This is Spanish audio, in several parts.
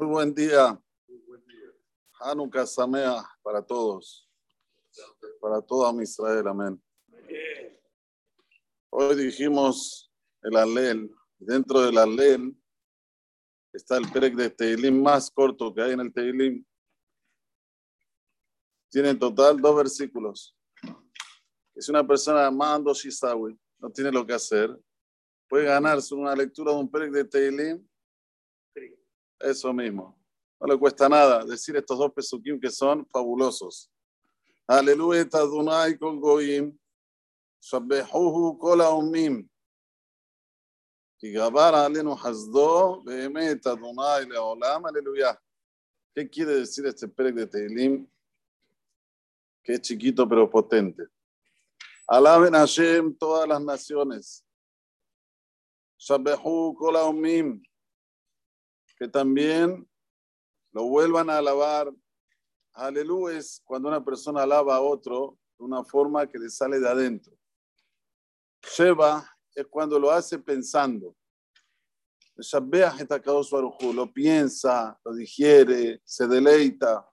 Muy buen día. Hanukkah Samea para todos. Para toda Israel. Amén. Hoy dijimos el Alel. Dentro del Alel está el Perek de Teilim más corto que hay en el Teilim. Tiene en total dos versículos. Si una persona mando Shisawi, no tiene lo que hacer, puede ganarse una lectura de un Perek de Teilim eso mismo. No le cuesta nada decir estos dos pesukim que son fabulosos. Aleluya, Tadunai con Goim. Shabbehuhu kol haumim. Y Gabar alenu hasdo, behemet Adonai leolam, aleluya. ¿Qué quiere decir este perec de Teilim? Que es chiquito pero potente. Alaben Hashem todas las naciones. Shabbehu kol haumim que también lo vuelvan a alabar. Aleluya es cuando una persona alaba a otro de una forma que le sale de adentro. Sheba es cuando lo hace pensando. Lo piensa, lo digiere, se deleita.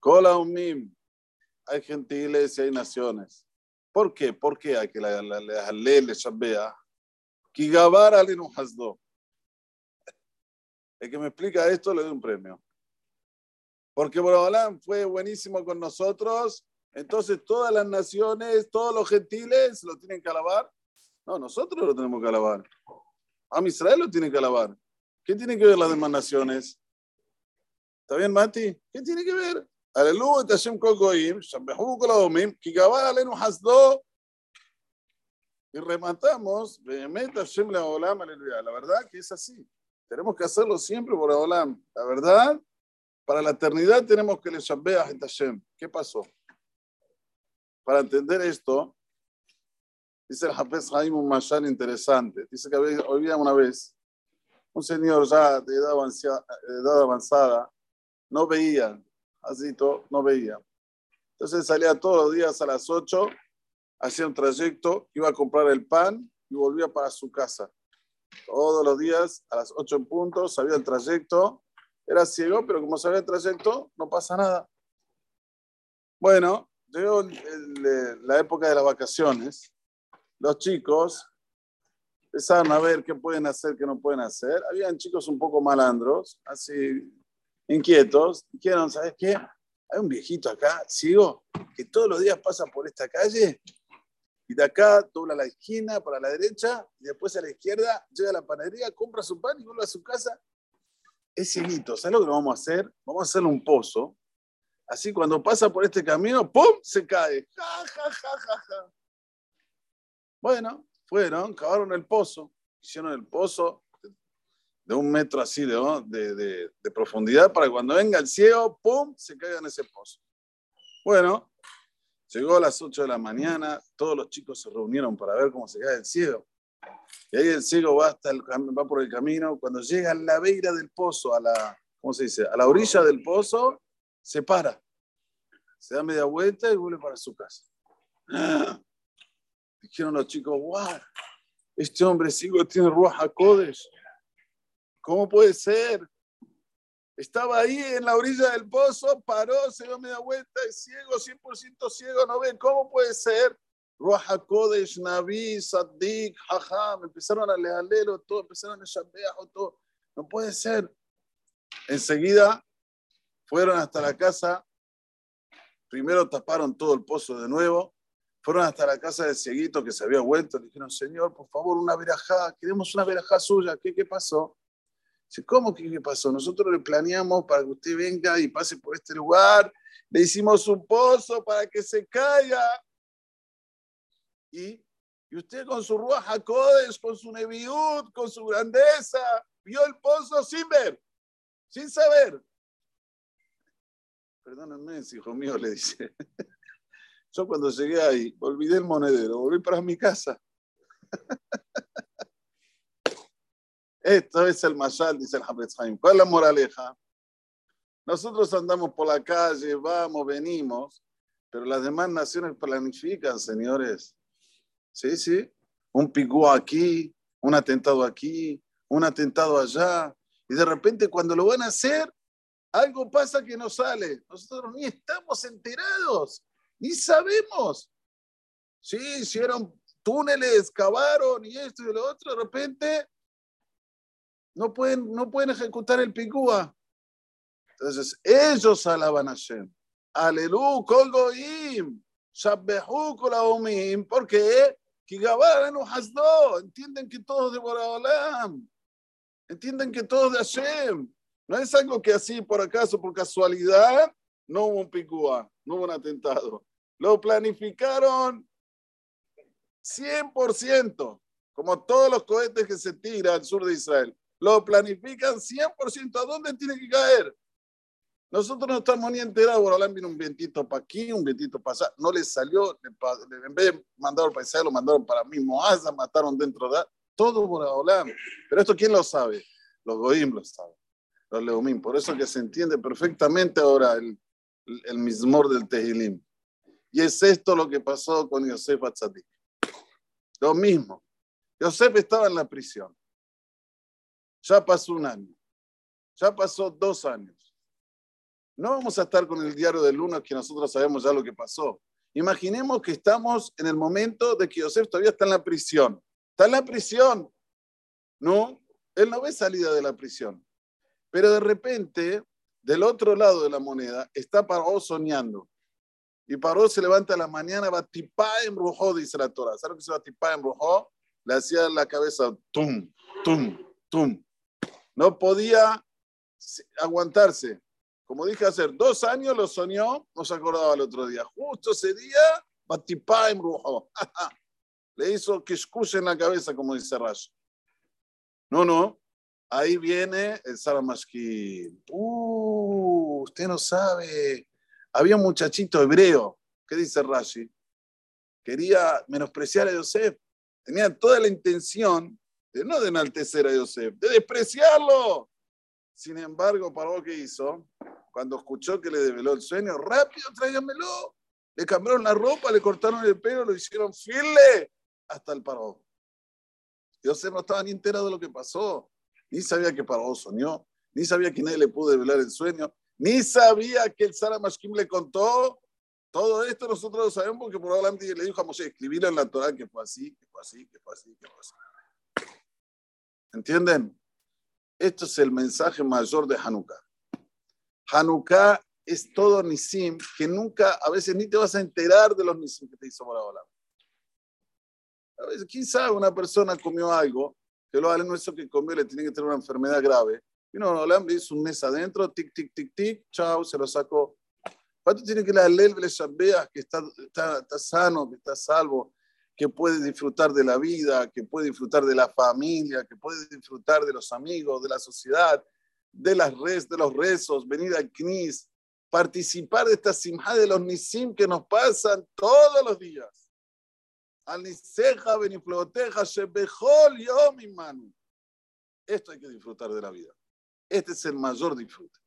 Kola umim. Hay gentiles y hay naciones. ¿Por qué? ¿Por qué hay que le le Shabbea? Kigabar alinu hasdo. El que me explica esto le doy un premio. Porque Borobalán fue buenísimo con nosotros, entonces todas las naciones, todos los gentiles lo tienen que alabar. No, nosotros lo tenemos que alabar. A Israel lo tiene que alabar. ¿Qué tiene que ver las demás naciones? ¿Está bien, Mati? ¿Qué tiene que ver? Y rematamos. La verdad que es así. Tenemos que hacerlo siempre por Olam. La verdad, para la eternidad tenemos que le a Hashem. ¿Qué pasó? Para entender esto, dice el Hafez Haim un mashal interesante. Dice que había una vez un señor ya de edad avanzada, edad avanzada no veía, así todo, no veía. Entonces salía todos los días a las 8, hacía un trayecto, iba a comprar el pan y volvía para su casa todos los días a las 8 en punto, sabía el trayecto, era ciego, pero como sabía el trayecto, no pasa nada. Bueno, llegó la época de las vacaciones, los chicos empezaron a ver qué pueden hacer, qué no pueden hacer. Habían chicos un poco malandros, así inquietos, dijeron, ¿sabes qué? Hay un viejito acá, ciego, que todos los días pasa por esta calle y de acá dobla la esquina para la derecha y después a la izquierda llega a la panadería, compra su pan y vuelve a su casa. Es cieguito. ¿Sabes lo que vamos a hacer? Vamos a hacerle un pozo. Así cuando pasa por este camino, ¡pum! se cae. Ja, ja, ja, ja. Bueno, fueron, cavaron el pozo, hicieron el pozo de un metro así de, de, de profundidad para que cuando venga el ciego, ¡pum! se caiga en ese pozo. Bueno, Llegó a las 8 de la mañana, todos los chicos se reunieron para ver cómo se cae el ciego. Y ahí el ciego va, hasta va por el camino. Cuando llega a la beira del pozo, a la, ¿cómo se dice? A la orilla del pozo, se para. Se da media vuelta y vuelve para su casa. Dijeron los chicos, wow, este hombre ciego tiene Ruach Kodesh. ¿Cómo puede ser? Estaba ahí en la orilla del pozo, paró, se dio media vuelta, es ciego, 100% ciego, no ve, ¿cómo puede ser? Ruach Kodesh, Naví, Saddik, Hajam, empezaron a leerlo todo, empezaron a shabear todo. No puede ser. Enseguida fueron hasta la casa, primero taparon todo el pozo de nuevo, fueron hasta la casa del cieguito que se había vuelto, le dijeron, Señor, por favor, una verajá, queremos una verajá suya, ¿qué, qué pasó? ¿Cómo que qué pasó? Nosotros le planeamos para que usted venga y pase por este lugar, le hicimos un pozo para que se caiga. Y, y usted con su Ruach HaKodesh, con su Neviud, con su grandeza, vio el pozo sin ver, sin saber. Perdónenme, hijo mío, le dice. Yo cuando llegué ahí, olvidé el monedero, volví para mi casa. Esto es el mashal, dice el Hafez Haim. ¿Cuál es la moraleja? Nosotros andamos por la calle, vamos, venimos, pero las demás naciones planifican, señores. Sí, sí. Un pigú aquí, un atentado aquí, un atentado allá. Y de repente cuando lo van a hacer, algo pasa que no sale. Nosotros ni estamos enterados, ni sabemos. Sí, hicieron túneles, cavaron y esto y lo otro, de repente no pueden, no pueden ejecutar el picúa. Entonces, ellos alaban a Hashem. Aleluya, colgoim, shabbehu kolaumim. ¿Por qué? Entienden que todos de Boraholam. Entienden que todos de Hashem. No es algo que así por acaso, por casualidad, no hubo un picúa, no hubo un atentado. Lo planificaron 100%, como todos los cohetes que se tiran al sur de Israel. Lo planifican 100%. ¿A dónde tiene que caer? Nosotros no estamos ni enterados. Borolán vino un vientito para aquí, un vientito para allá. No les salió. En vez de mandar para Israel, lo mandaron para mí. Moaza mataron dentro de. Todo Borolán. Pero esto, ¿quién lo sabe? Los Goim lo saben. Los Leumim. Por eso que se entiende perfectamente ahora el, el, mismor del Tehilim. Y es esto lo que pasó con Yosef Atzadik. Lo mismo. Yosef estaba en la prisión. Ya pasó un año. Ya pasó dos años. No vamos a estar con el diario del lunes que nosotros sabemos ya lo que pasó. Imaginemos que estamos en el momento de que Yosef todavía está en la prisión. Está en la prisión. No, él no ve salida de la prisión. Pero de repente, del otro lado de la moneda, está Paró soñando. Y Paró se levanta a la mañana, va tipá en rojo, dice la Torah. ¿Sabes lo que se va tipá en rojo? Le hacía la cabeza tum, tum, tum. No podía aguantarse. Como dije hace dos años lo soñó, no se acordaba el otro día. Justo ese día, Batipá. Le hizo que en la cabeza, como dice Rash. No, no. Ahí viene el Saramashkin. Uh, usted no sabe. Había un muchachito hebreo. ¿Qué dice Rashi? Quería menospreciar a Yosef. Tenía toda la intención de no de enaltecer a Yosef, de despreciarlo. Sin embargo, para lo que hizo, cuando escuchó que le develó el sueño, rápido tráigamelo. Le cambiaron la ropa, le cortaron el pelo, lo hicieron firle hasta el paró. Yosef no estaba ni enterado de lo que pasó, ni sabía que Paró soñó, ni sabía que nadie le pudo develar el sueño, ni sabía que el Sara Mashkim le contó. Todo esto nosotros lo sabemos porque probablemente le dijo a Moshe, escribir en la Torah que fue así, que fue así, que fue así, que fue así. ¿Entienden? Esto es el mensaje mayor de Hanukkah. Hanukkah es todo Nisim, que nunca, a veces ni te vas a enterar de los Nisim que te hizo Boraholam. A veces, sabe, una persona comió algo, que lo no eso que comió le tiene que tener una enfermedad grave. Y no, Boraholam le hizo un mes adentro, tic, tic, tic, tic, chao, se lo sacó. ¿Cuánto tiene que la ley le que está, está, está sano, que está salvo? Que puede disfrutar de la vida, que puede disfrutar de la familia, que puede disfrutar de los amigos, de la sociedad, de las res, de los rezos, venir al CNIS, participar de esta simja de los nisim que nos pasan todos los días. Al benifloteja, shebejol, yo mi mano. Esto hay que disfrutar de la vida. Este es el mayor disfrute.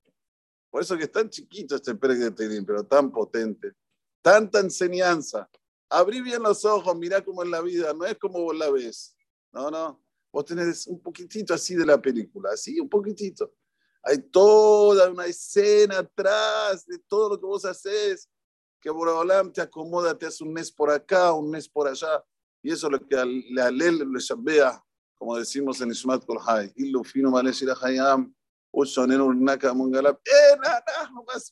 Por eso que es tan chiquito este Pérez de pero tan potente. Tanta enseñanza abrí bien los ojos, mira cómo es la vida, no es como vos la ves. No, no. Vos tenés un poquitito así de la película, así un poquitito. Hay toda una escena atrás de todo lo que vos haces, que Boraholam te acomoda, te hace un mes por acá, un mes por allá. Y eso es lo que le alel le shabea, como decimos en Ishmat Kolhai. Illu fino maleshira hayam, ushonenu naka mungalab. ¡Eh, nada, no más